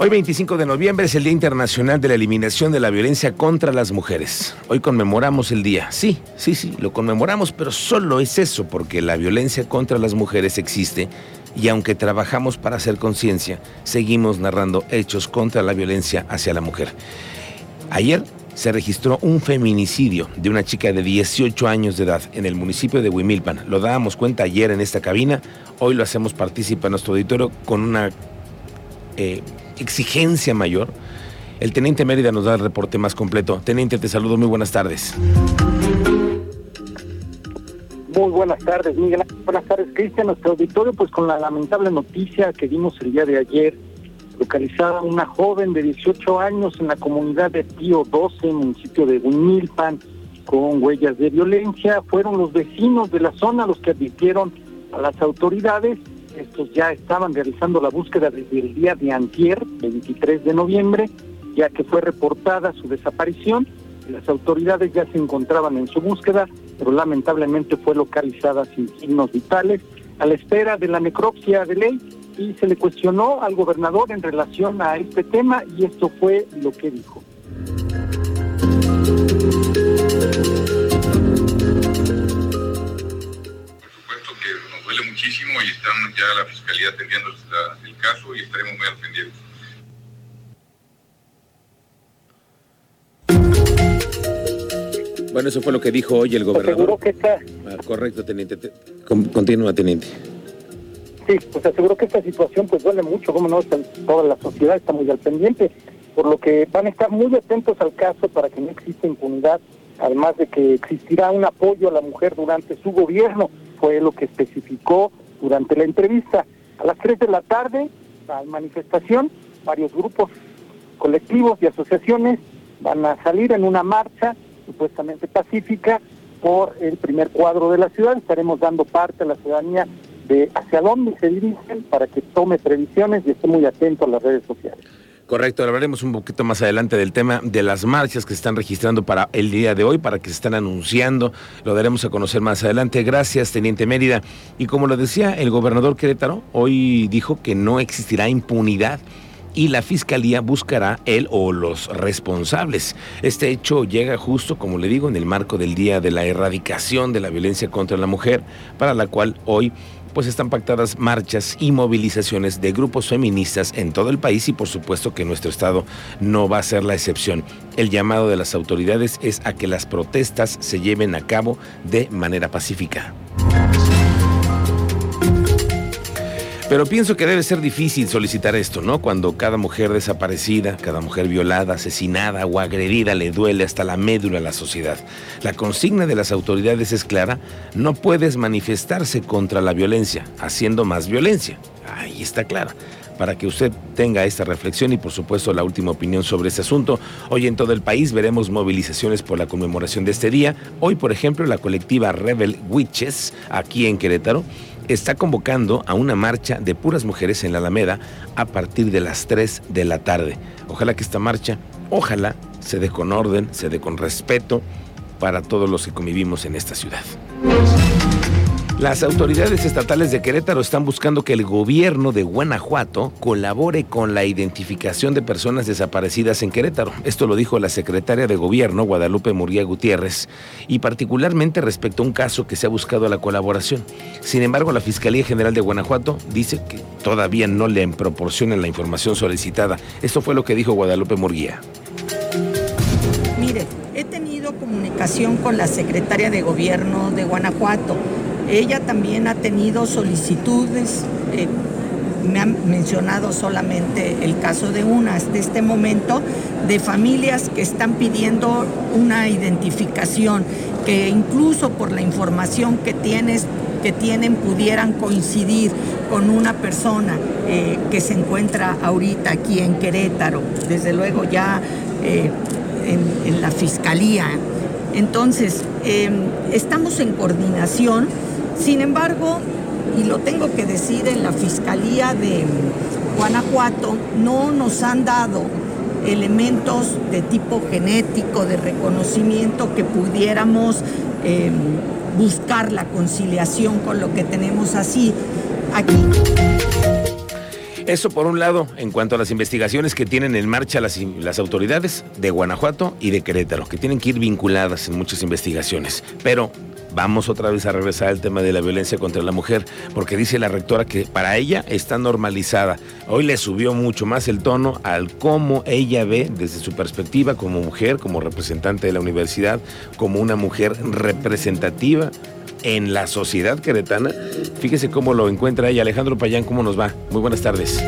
Hoy 25 de noviembre es el Día Internacional de la Eliminación de la Violencia contra las Mujeres. Hoy conmemoramos el día. Sí, sí, sí, lo conmemoramos, pero solo es eso, porque la violencia contra las mujeres existe y aunque trabajamos para hacer conciencia, seguimos narrando hechos contra la violencia hacia la mujer. Ayer se registró un feminicidio de una chica de 18 años de edad en el municipio de Huimilpan. Lo dábamos cuenta ayer en esta cabina, hoy lo hacemos partícipe en nuestro auditorio con una... Eh, exigencia mayor. El teniente Mérida nos da el reporte más completo. Teniente, te saludo, muy buenas tardes. Muy buenas tardes, Miguel. Buenas tardes, Cristian. Nuestro auditorio, pues con la lamentable noticia que vimos el día de ayer, localizada una joven de 18 años en la comunidad de Tío 12, municipio de Huimilpan, con huellas de violencia. Fueron los vecinos de la zona los que advirtieron a las autoridades estos ya estaban realizando la búsqueda desde el día de antier, 23 de noviembre, ya que fue reportada su desaparición. Las autoridades ya se encontraban en su búsqueda, pero lamentablemente fue localizada sin signos vitales, a la espera de la necropsia de ley, y se le cuestionó al gobernador en relación a este tema, y esto fue lo que dijo. Bueno, eso fue lo que dijo hoy el gobernador. que está... Ah, correcto, teniente. Continúa, teniente. Sí, pues aseguró que esta situación pues duele mucho, como no, toda la sociedad está muy al pendiente, por lo que van a estar muy atentos al caso para que no exista impunidad, además de que existirá un apoyo a la mujer durante su gobierno fue lo que especificó durante la entrevista. A las 3 de la tarde, la manifestación, varios grupos colectivos y asociaciones van a salir en una marcha supuestamente pacífica por el primer cuadro de la ciudad. Estaremos dando parte a la ciudadanía de hacia dónde se dirigen para que tome previsiones y esté muy atento a las redes sociales. Correcto, hablaremos un poquito más adelante del tema de las marchas que se están registrando para el día de hoy, para que se están anunciando. Lo daremos a conocer más adelante. Gracias, Teniente Mérida. Y como lo decía el gobernador Querétaro, hoy dijo que no existirá impunidad y la fiscalía buscará él o los responsables. Este hecho llega justo, como le digo, en el marco del Día de la Erradicación de la Violencia contra la Mujer, para la cual hoy pues están pactadas marchas y movilizaciones de grupos feministas en todo el país y por supuesto que nuestro estado no va a ser la excepción. El llamado de las autoridades es a que las protestas se lleven a cabo de manera pacífica. Pero pienso que debe ser difícil solicitar esto, ¿no? Cuando cada mujer desaparecida, cada mujer violada, asesinada o agredida le duele hasta la médula a la sociedad. La consigna de las autoridades es clara, no puedes manifestarse contra la violencia, haciendo más violencia. Ahí está clara para que usted tenga esta reflexión y por supuesto la última opinión sobre este asunto. Hoy en todo el país veremos movilizaciones por la conmemoración de este día. Hoy, por ejemplo, la colectiva Rebel Witches, aquí en Querétaro, está convocando a una marcha de puras mujeres en la Alameda a partir de las 3 de la tarde. Ojalá que esta marcha, ojalá se dé con orden, se dé con respeto para todos los que convivimos en esta ciudad. Las autoridades estatales de Querétaro están buscando que el gobierno de Guanajuato colabore con la identificación de personas desaparecidas en Querétaro. Esto lo dijo la secretaria de gobierno, Guadalupe Murguía Gutiérrez, y particularmente respecto a un caso que se ha buscado la colaboración. Sin embargo, la Fiscalía General de Guanajuato dice que todavía no le proporcionan la información solicitada. Esto fue lo que dijo Guadalupe Murguía. Mire, he tenido comunicación con la secretaria de gobierno de Guanajuato ella también ha tenido solicitudes, eh, me ha mencionado solamente el caso de una hasta este momento, de familias que están pidiendo una identificación, que incluso por la información que tienes que tienen pudieran coincidir con una persona eh, que se encuentra ahorita aquí en Querétaro, desde luego ya eh, en, la fiscalía. Entonces, estamos en coordinación sin embargo, y lo tengo que decir, en la Fiscalía de Guanajuato no nos han dado elementos de tipo genético, de reconocimiento, que pudiéramos em, buscar la conciliación con lo que tenemos así aquí. Eso por un lado, en cuanto a las investigaciones que tienen en marcha las, las, autoridades de Guanajuato y de Querétaro, que tienen que ir vinculadas en muchas investigaciones. Pero vamos otra vez a regresar al tema de la violencia contra la mujer, porque dice la rectora que para ella está normalizada. Hoy le subió mucho más el tono al cómo ella ve desde su perspectiva como mujer, como representante de la universidad, como una mujer representativa en la sociedad queretana. Fíjese cómo lo encuentra ella. Alejandro Payán, ¿cómo nos va? Muy buenas tardes.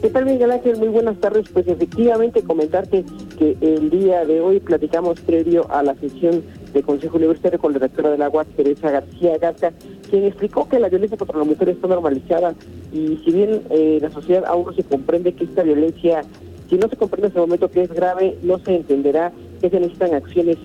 ¿Qué tal, Miguel Ángel? Muy buenas tardes. Pues efectivamente comentarte que el día de hoy platicamos previo a la sesión de Consejo Universitario con la directora del agua, Teresa García Garca, quien explicó que la violencia contra la mujer está normalizada y si bien eh, la sociedad aún no se comprende que esta violencia, si no se comprende en ese momento que es grave, no se entenderá que se necesitan acciones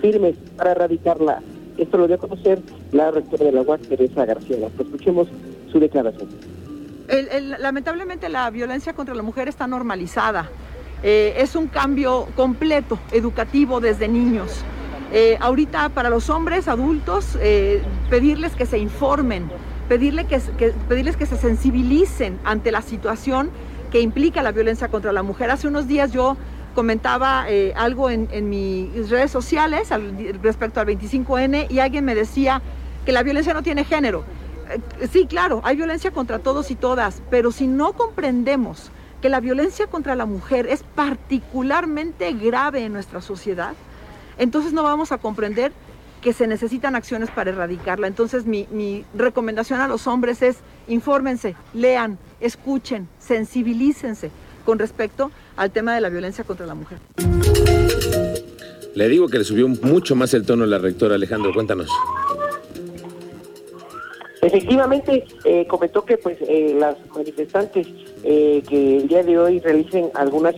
firmes para erradicarla. Esto lo dio a conocer la rectora de la UAS, Teresa García. Escuchemos su declaración. lamentablemente la violencia contra la mujer está normalizada. Eh, es un cambio completo, educativo desde niños. Eh, ahorita para los hombres adultos, eh, pedirles que se informen, que, pedirles que se sensibilicen ante la situación que implica la violencia contra la mujer. Hace unos días yo comentaba eh, algo en, mis redes sociales respecto al 25N y alguien me decía que la violencia no tiene género. Sí, claro, hay violencia contra todos y todas, pero si no comprendemos que la violencia contra la mujer es particularmente grave en nuestra sociedad, entonces no vamos a comprender que se necesitan acciones para erradicarla. Entonces mi, mi recomendación a los hombres es infórmense, lean, escuchen, sensibilícense con respecto al tema de la violencia contra la mujer. Le digo que le subió mucho más el tono a la rectora Alejandro, cuéntanos. Efectivamente, eh, comentó que pues eh, las manifestantes eh, que el día de hoy realicen algunos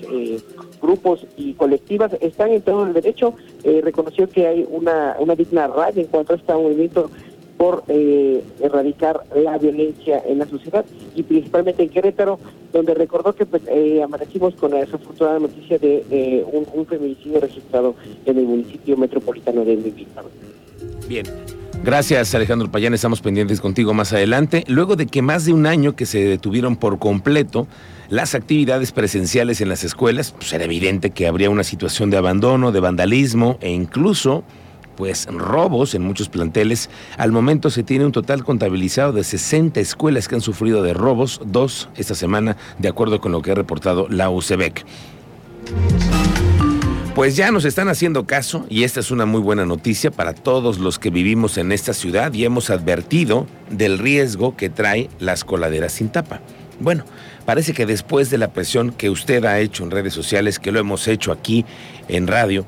grupos y colectivas están en todo el derecho. reconoció que hay una, una digna raya en cuanto a este movimiento por eh, erradicar la violencia en la sociedad y principalmente en Querétaro, donde recordó que pues, eh, amanecimos con la desafortunada noticia de un, feminicidio registrado en el municipio metropolitano de Mivita. Bien. Gracias Alejandro Payán, estamos pendientes contigo más adelante. Luego de que más de un año que se detuvieron por completo las actividades presenciales en las escuelas, pues era evidente que habría una situación de abandono, de vandalismo e incluso pues robos en muchos planteles. Al momento se tiene un total contabilizado de 60 escuelas que han sufrido de robos, dos esta semana, de acuerdo con lo que ha reportado la UCEBEC. Pues ya nos están haciendo caso y esta es una muy buena noticia para todos los que vivimos en esta ciudad y hemos advertido del riesgo que trae las coladeras sin tapa. Bueno, parece que después de la presión que usted ha hecho en redes sociales, que lo hemos hecho aquí en radio,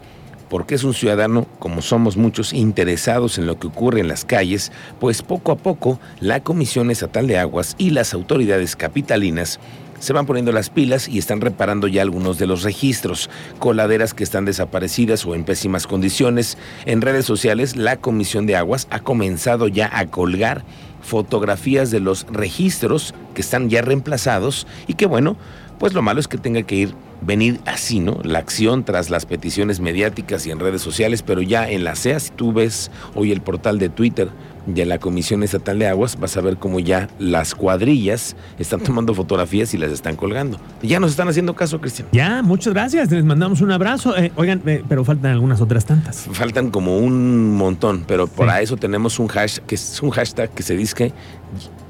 porque es un ciudadano, como somos muchos, interesados en lo que ocurre en las calles, pues poco a poco la Comisión Estatal de Aguas y las autoridades capitalinas se van poniendo las pilas y están reparando ya algunos de los registros, coladeras que están desaparecidas o en pésimas condiciones. En redes sociales, la Comisión de Aguas ha comenzado ya a colgar fotografías de los registros que están ya reemplazados y que bueno, pues lo malo es que tenga que ir venir así, ¿no? La acción tras las peticiones mediáticas y en redes sociales, pero ya en la CEA, si tú ves hoy el portal de Twitter de la Comisión Estatal de Aguas, vas a ver cómo ya las cuadrillas están tomando fotografías y las están colgando. Ya nos están haciendo caso, Cristian. Ya, muchas gracias, les mandamos un abrazo. Eh, oigan, eh, pero faltan algunas otras tantas. Faltan como un montón, pero para eso tenemos un hashtag que es un hashtag que se dice que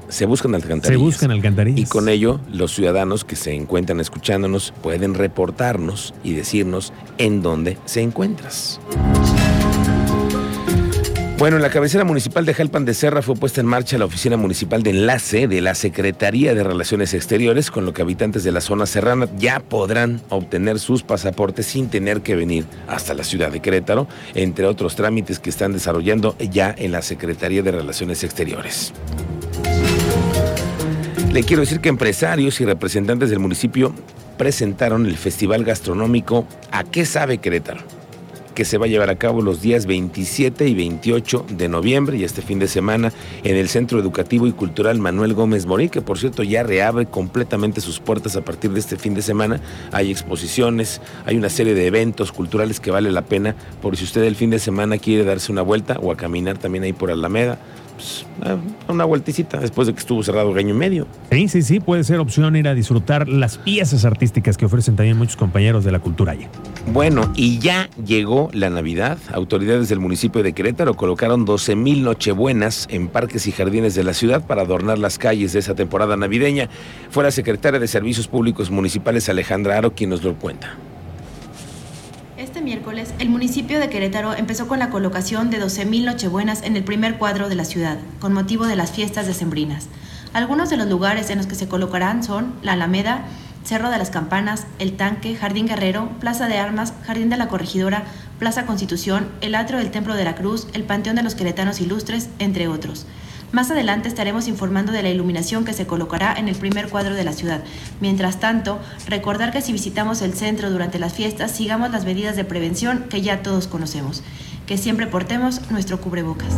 se buscan alcantarillas. Se buscan alcantarillas. Y con ello, los ciudadanos que se encuentran escuchándonos pueden reportarnos y decirnos en dónde se encuentras. Bueno, en la cabecera municipal de Jalpan de Serra fue puesta en marcha la oficina municipal de enlace de la Secretaría de Relaciones Exteriores, con lo que habitantes de la zona serrana ya podrán obtener sus pasaportes sin tener que venir hasta la ciudad de Querétaro, entre otros trámites que están desarrollando ya en la Secretaría de Relaciones Exteriores. Le quiero decir que empresarios y representantes del municipio presentaron el Festival Gastronómico ¿A qué sabe Querétaro? Que se va a llevar a cabo los días 27 y 28 de noviembre y este fin de semana en el Centro Educativo y Cultural Manuel Gómez Morín, que por cierto ya reabre completamente sus puertas a partir de este fin de semana. Hay exposiciones, hay una serie de eventos culturales que vale la pena por si usted el fin de semana quiere darse una vuelta o a caminar también ahí por Alameda pues, a una vueltecita después de que estuvo cerrado el año y medio. Sí, sí, sí, puede ser opción ir a disfrutar las piezas artísticas que ofrecen también muchos compañeros de la cultura allá. Bueno, y ya llegó la Navidad. Autoridades del municipio de Querétaro colocaron 12 mil nochebuenas en parques y jardines de la ciudad para adornar las calles de esa temporada navideña. Fue la secretaria de Servicios Públicos Municipales Alejandra Aro quien nos lo cuenta. Este miércoles, el municipio de Querétaro empezó con la colocación de 12.000 nochebuenas en el primer cuadro de la ciudad, con motivo de las fiestas decembrinas. Algunos de los lugares en los que se colocarán son la Alameda, Cerro de las Campanas, El Tanque, Jardín Guerrero, Plaza de Armas, Jardín de la Corregidora, Plaza Constitución, el Atrio del Templo de la Cruz, el Panteón de los Queretanos Ilustres, entre otros. Más adelante estaremos informando de la iluminación que se colocará en el primer cuadro de la ciudad. Mientras tanto, recordar que si visitamos el centro durante las fiestas, sigamos las medidas de prevención que ya todos conocemos. Que siempre portemos nuestro cubrebocas.